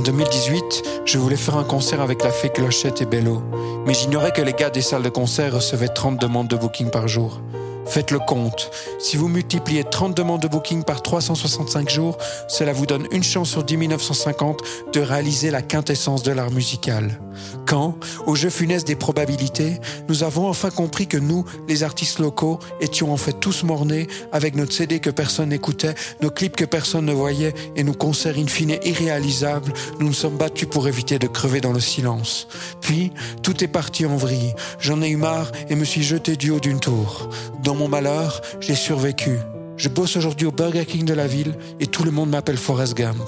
En 2018, je voulais faire un concert avec la fée Clochette et Bello, mais j'ignorais que les gars des salles de concert recevaient 30 demandes de booking par jour. Faites le compte. Si vous multipliez 30 demandes de booking par 365 jours, cela vous donne une chance sur 10 950 de réaliser la quintessence de l'art musical. Quand, au jeu funeste des probabilités, nous avons enfin compris que nous, les artistes locaux, étions en fait tous mornés avec notre CD que personne n'écoutait, nos clips que personne ne voyait et nos concerts in fine irréalisables, nous nous sommes battus pour éviter de crever dans le silence. Puis, tout est parti en vrille. J'en ai eu marre et me suis jeté du haut d'une tour. Dans mon malheur, j'ai survécu. Je bosse aujourd'hui au Burger King de la ville et tout le monde m'appelle Forrest Gump.